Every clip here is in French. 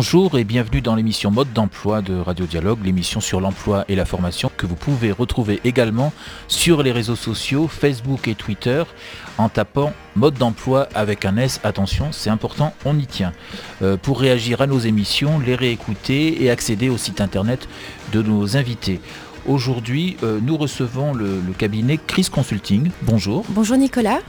Bonjour et bienvenue dans l'émission Mode d'emploi de Radio Dialogue, l'émission sur l'emploi et la formation que vous pouvez retrouver également sur les réseaux sociaux Facebook et Twitter en tapant mode d'emploi avec un S. Attention, c'est important, on y tient. Euh, pour réagir à nos émissions, les réécouter et accéder au site internet de nos invités. Aujourd'hui, euh, nous recevons le, le cabinet Chris Consulting. Bonjour. Bonjour Nicolas.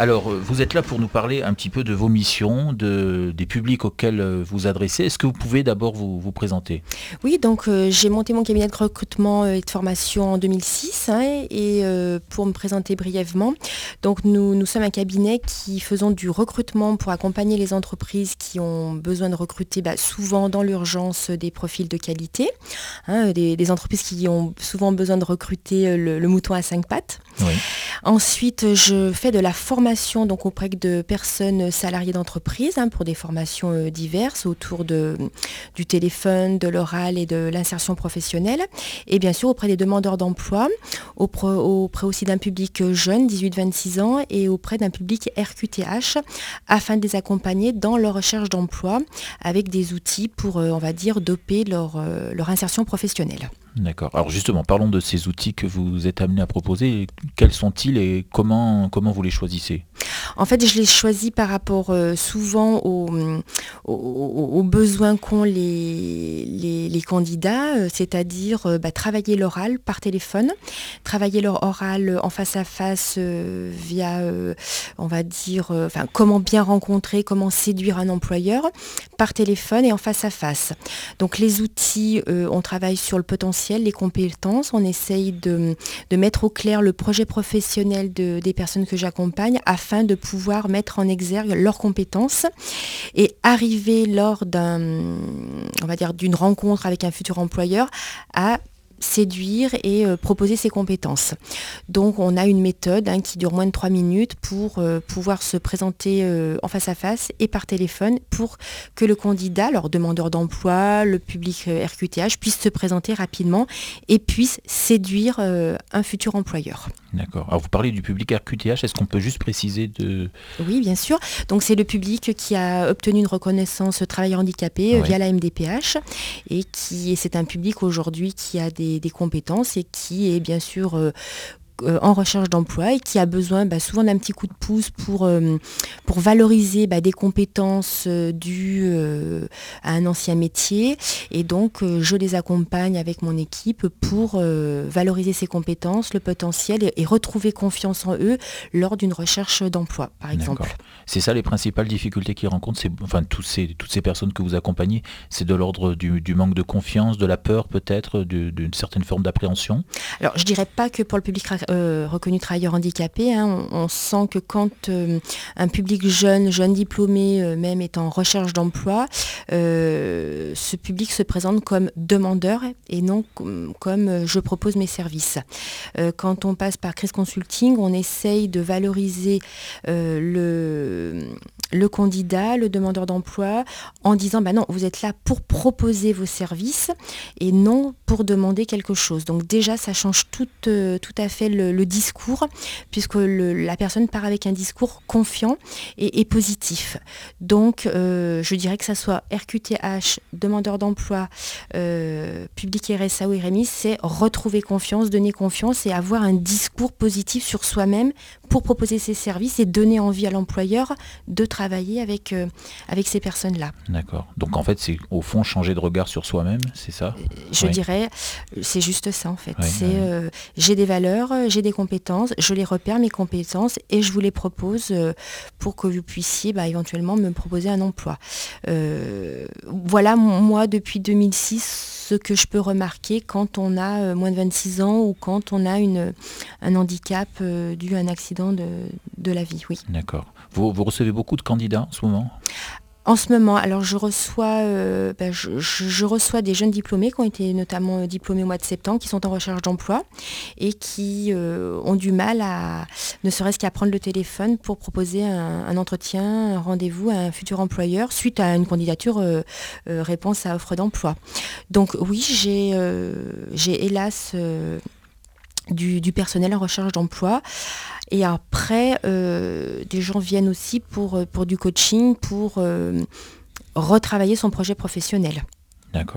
Alors, euh, vous êtes là pour nous parler un petit peu de vos missions, de, des publics auxquels euh, vous adressez. Est-ce que vous pouvez d'abord vous, vous présenter? Oui, donc euh, j'ai monté mon cabinet de recrutement et de formation en 2006. hein, et euh, pour me présenter brièvement, donc nous, nous sommes un cabinet qui faisons du recrutement pour accompagner les entreprises qui ont besoin de recruter bah, souvent dans l'urgence des profils de qualité, hein, des, des entreprises qui ont souvent besoin de recruter le, le mouton à cinq pattes. Oui. Ensuite, je fais de la formation donc auprès de personnes salariées d'entreprise hein, pour des formations euh, diverses autour de, du téléphone, de l'oral et de l'insertion professionnelle. Et bien sûr auprès des demandeurs d'emploi, auprès, auprès aussi d'un public jeune, 18-26 ans, et auprès d'un public RQTH, afin de les accompagner dans leur recherche d'emploi avec des outils pour, euh, on va dire, doper leur, euh, leur insertion professionnelle. D'accord. Alors justement, parlons de ces outils que vous êtes amenés à proposer. Quels sont-ils et comment, comment vous les choisissez? En fait, je les choisis par rapport euh, souvent aux, aux- besoins qu'ont les, les- candidats, euh, c'est-à-dire euh, bah, travailler l'oral par téléphone, travailler leur oral en face à face via, on va dire, enfin, comment bien rencontrer, comment séduire un employeur par téléphone et en face à face. Donc les outils, on travaille sur le potentiel, les compétences, on essaye de, mettre au clair le projet professionnel de- des personnes que j'accompagne afin de pouvoir mettre en exergue leurs compétences. Et arriver lors d'un, on va dire, d'une rencontre avec un futur employeur à séduire et euh, proposer ses compétences. Donc on a une méthode hein, qui dure moins de trois minutes pour euh, pouvoir se présenter euh, en face à face et par téléphone pour que le candidat, leur demandeur d'emploi, le public RQTH puisse se présenter rapidement et puisse séduire un futur employeur. D'accord. Alors vous parlez du public RQTH, est-ce qu'on peut juste préciser de... Oui, bien sûr. Donc c'est le public qui a obtenu une reconnaissance travailleur handicapé Ouais. via la MDPH et qui et c'est un public aujourd'hui qui a des, des compétences et qui est bien sûr euh, en recherche d'emploi et qui a besoin bah, souvent d'un petit coup de pouce pour, euh, pour valoriser bah, des compétences euh, dues à un ancien métier. Et donc, je les accompagne avec mon équipe pour valoriser ces compétences, le potentiel et, et retrouver confiance en eux lors d'une recherche d'emploi, par exemple. C'est ça les principales difficultés qu'ils rencontrent, c'est, enfin tous ces, toutes ces personnes que vous accompagnez, c'est de l'ordre du, du manque de confiance, de la peur peut-être, d'une certaine forme d'appréhension? Alors, je dirais pas que pour le public euh, reconnu travailleur handicapé, hein, on, sent que quand euh, un public jeune, jeune diplômé, euh, même est en recherche d'emploi, euh, ce public se présente comme demandeur et non com- comme je propose mes services. Quand on passe par Chris Consulting, on essaye de valoriser le, le candidat, le demandeur d'emploi, en disant bah non, vous êtes là pour proposer vos services et non pour demander quelque chose. Donc déjà, ça change tout, euh, à fait le, discours, puisque la personne part avec un discours confiant et, et positif. Donc, euh, je dirais que ça soit RQTH, demandeur d'emploi, euh, public RSA ou RMI, c'est retrouver confiance, donner confiance et avoir un discours positif sur soi-même pour proposer ses services et donner envie à l'employeur de travailler avec, euh, avec ces personnes-là. D'accord. Donc en fait, c'est au fond changer de regard sur soi-même, c'est ça? Je Oui. dirais, c'est juste ça en fait. Oui, c'est euh, j'ai des valeurs, j'ai des compétences, je les repère mes compétences et je vous les propose euh, pour que vous puissiez bah, éventuellement me proposer un emploi. Voilà moi depuis 2006 ce que je peux remarquer quand on a moins de 26 ans ou quand on a une, un handicap dû à un accident de, de la vie. Oui. D'accord. Vous, vous recevez beaucoup de candidats en ce moment? En ce moment, alors je reçois, euh, ben, je, je- je reçois des jeunes diplômés qui ont été notamment euh, diplômés au mois de septembre, qui sont en recherche d'emploi et qui euh, ont du mal à, ne serait-ce qu'à prendre le téléphone pour proposer un, un entretien, un rendez-vous à un futur employeur suite à une candidature euh, réponse à offre d'emploi. Donc oui, j'ai j'ai hélas du, personnel en recherche d'emploi. Et après, euh, des gens viennent aussi pour, euh, du coaching, pour euh, retravailler son projet professionnel.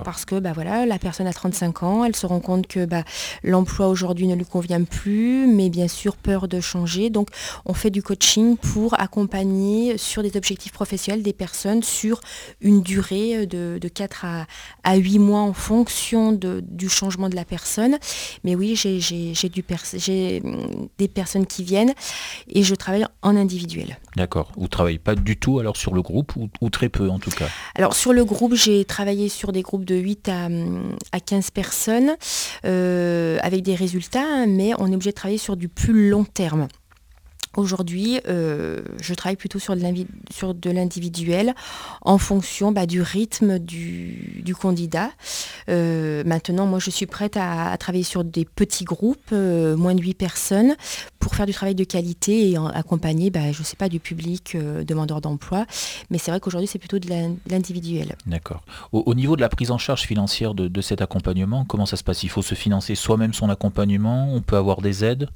Parce que bah voilà, la personne a 35 ans, elle se rend compte que bah, l'emploi aujourd'hui ne lui convient plus, mais bien sûr peur de changer. Donc on fait du coaching pour accompagner sur des objectifs professionnels des personnes sur une durée de, 4 à, 8 mois en fonction du changement de la personne. Mais oui, j'ai des personnes qui viennent et je travaille en individuel. D'accord. Vous ne travaillez pas du tout alors sur le groupe ou très peu en tout cas? Alors sur le groupe, j'ai travaillé sur des groupes de 8 à, 15 personnes euh, avec des résultats, mais on est obligé de travailler sur du plus long terme. Aujourd'hui, euh, je travaille plutôt sur de l'individuel en fonction bah, du rythme du, candidat. Euh, maintenant, moi, je suis prête à, travailler sur des petits groupes, euh, moins de 8 personnes, pour faire du travail de qualité et accompagner, bah, je ne sais pas, du public demandeur d'emploi. Mais c'est vrai qu'aujourd'hui, c'est plutôt de l'individuel. D'accord. Au, niveau de la prise en charge financière de, de cet accompagnement, comment ça se passe? Il faut se financer soi-même son accompagnement? On peut avoir des aides?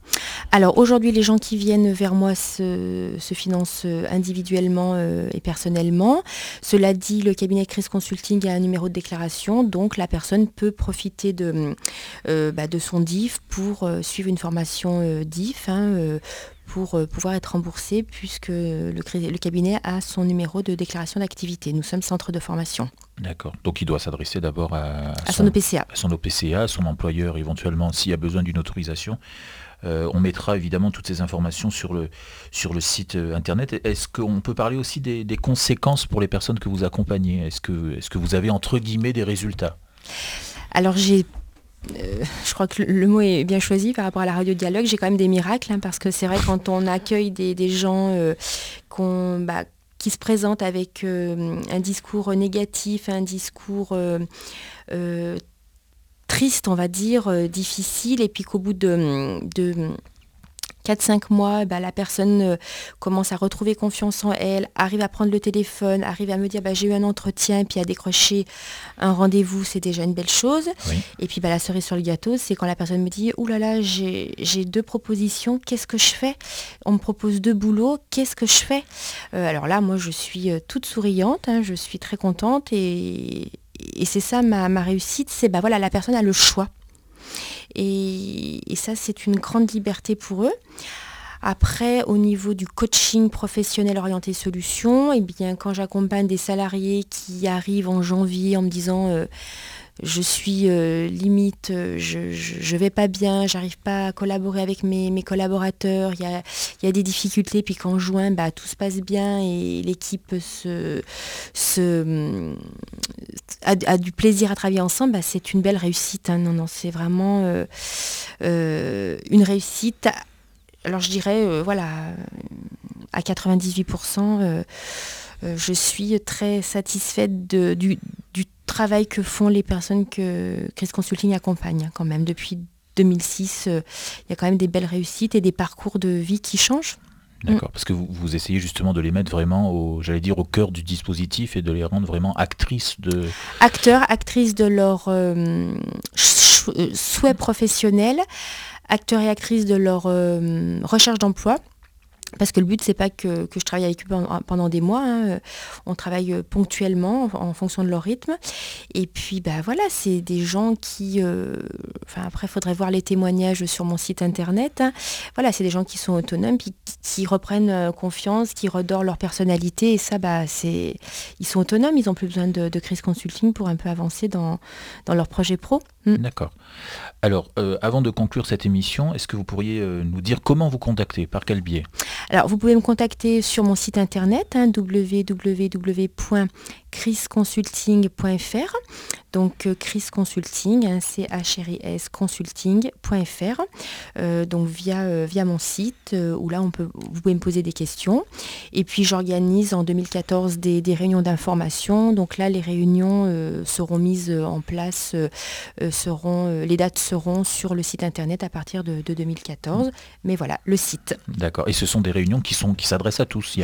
Alors aujourd'hui, les gens qui viennent vers moi se, finance euh, individuellement euh, et personnellement. Cela dit, le cabinet Chris Consulting a un numéro de déclaration, donc la personne peut profiter de, euh, bah, de son DIF pour suivre une formation DIF. Hein, pour pouvoir être remboursé puisque le, le, cabinet a son numéro de déclaration d'activité. Nous sommes centre de formation. D'accord. Donc il doit s'adresser d'abord à, son, OPCA. À son OPCA, à son employeur éventuellement s'il y a besoin d'une autorisation. Euh, on mettra évidemment toutes ces informations sur le, sur le site euh, internet. Est-ce qu'on peut parler aussi des, conséquences pour les personnes que vous accompagnez? Est-ce que, est que vous avez entre guillemets des résultats? Alors j'ai euh, je crois que le mot est bien choisi par rapport à la radio dialogue. J'ai quand même des miracles, hein, parce que c'est vrai quand on accueille des, gens bah, qui se présentent avec un discours négatif, un discours triste, on va dire, euh, difficile, et puis qu'au bout de, 4-5 mois, bah, la personne euh, commence à retrouver confiance en elle, arrive à prendre le téléphone, arrive à me dire bah, j'ai eu un entretien, puis à décrocher un rendez-vous, c'est déjà une belle chose. Et puis bah, la cerise sur le gâteau, c'est quand la personne me dit Ouh là là, j'ai deux propositions, qu'est-ce que je fais? On me propose deux boulots, qu'est-ce que je fais? Euh, Alors là, moi je suis toute souriante, hein, je suis très contente et, et c'est ça ma, réussite, c'est bah voilà, la personne a le choix. Et, ça, c'est une grande liberté pour eux. Après, au niveau du coaching professionnel orienté solution, eh bien, quand j'accompagne des salariés qui arrivent en janvier en me disant euh, je suis euh, limite, euh, je, ne vais pas bien, j'arrive pas à collaborer avec mes, collaborateurs, il y a, des difficultés, puis qu'en juin, bah, tout se passe bien et l'équipe se, a, du plaisir à travailler ensemble, bah, c'est une belle réussite. Hein. Non, non, c'est vraiment euh, une réussite. Alors je dirais, voilà, à 98%. je suis très satisfaite du, du, travail que font les personnes que Chris Consulting accompagne hein, quand même. Depuis 2006, euh, il y a quand même des belles réussites et des parcours de vie qui changent. D'accord, parce que vous, essayez justement de les mettre vraiment au, j'allais dire, au cœur du dispositif et de les rendre vraiment actrices de... Acteurs, actrices de leur euh, euh, souhait professionnel, acteurs et actrices de leur recherche d'emploi parce que le but, c'est pas que, je travaille avec eux pendant, des mois. Hein. On travaille euh, ponctuellement en, fonction de leur rythme. Et puis, bah, voilà, c'est des gens qui... Euh, enfin, après, il faudrait voir les témoignages sur mon site internet. Hein. Voilà, c'est des gens qui sont autonomes, qui, reprennent euh, confiance, qui redorent leur personnalité. Et ça, bah, c'est... Ils sont autonomes, ils n'ont plus besoin de, de crise consulting pour un peu avancer dans, dans leur projet pro. Hmm. D'accord. Alors, avant de conclure cette émission, est-ce que vous pourriez nous dire comment vous contacter Par quel biais? Alors, vous pouvez me contacter sur mon site internet hein, www.chrisconsulting.fr. Donc, euh, Chris Consulting, hein, c h r s consulting.fr. Euh, donc, via, euh, via mon site où là, on peut, vous pouvez me poser des questions. Et puis, j'organise en 2014 des, réunions d'information. Donc là, les réunions seront mises en place, seront, les dates seront sur le site internet à partir de, de 2014. Mais voilà, le site. D'accord. Et ce sont des réunions qui, sont, qui s'adressent à tous.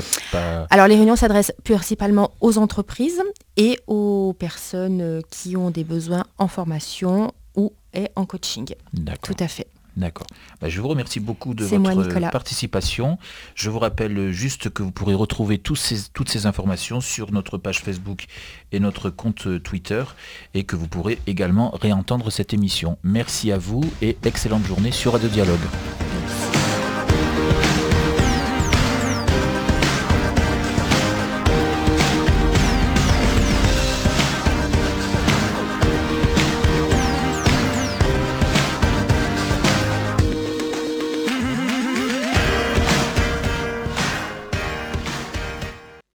Alors les réunions s'adressent principalement aux entreprises et aux personnes qui ont des besoins en formation ou en coaching. Tout à fait. D'accord. Bah, je vous remercie beaucoup de votre participation. Je vous rappelle juste que vous pourrez retrouver toutes ces informations sur notre page Facebook et notre compte Twitter et que vous pourrez également réentendre cette émission. Merci à vous et excellente journée sur Radio Dialogue.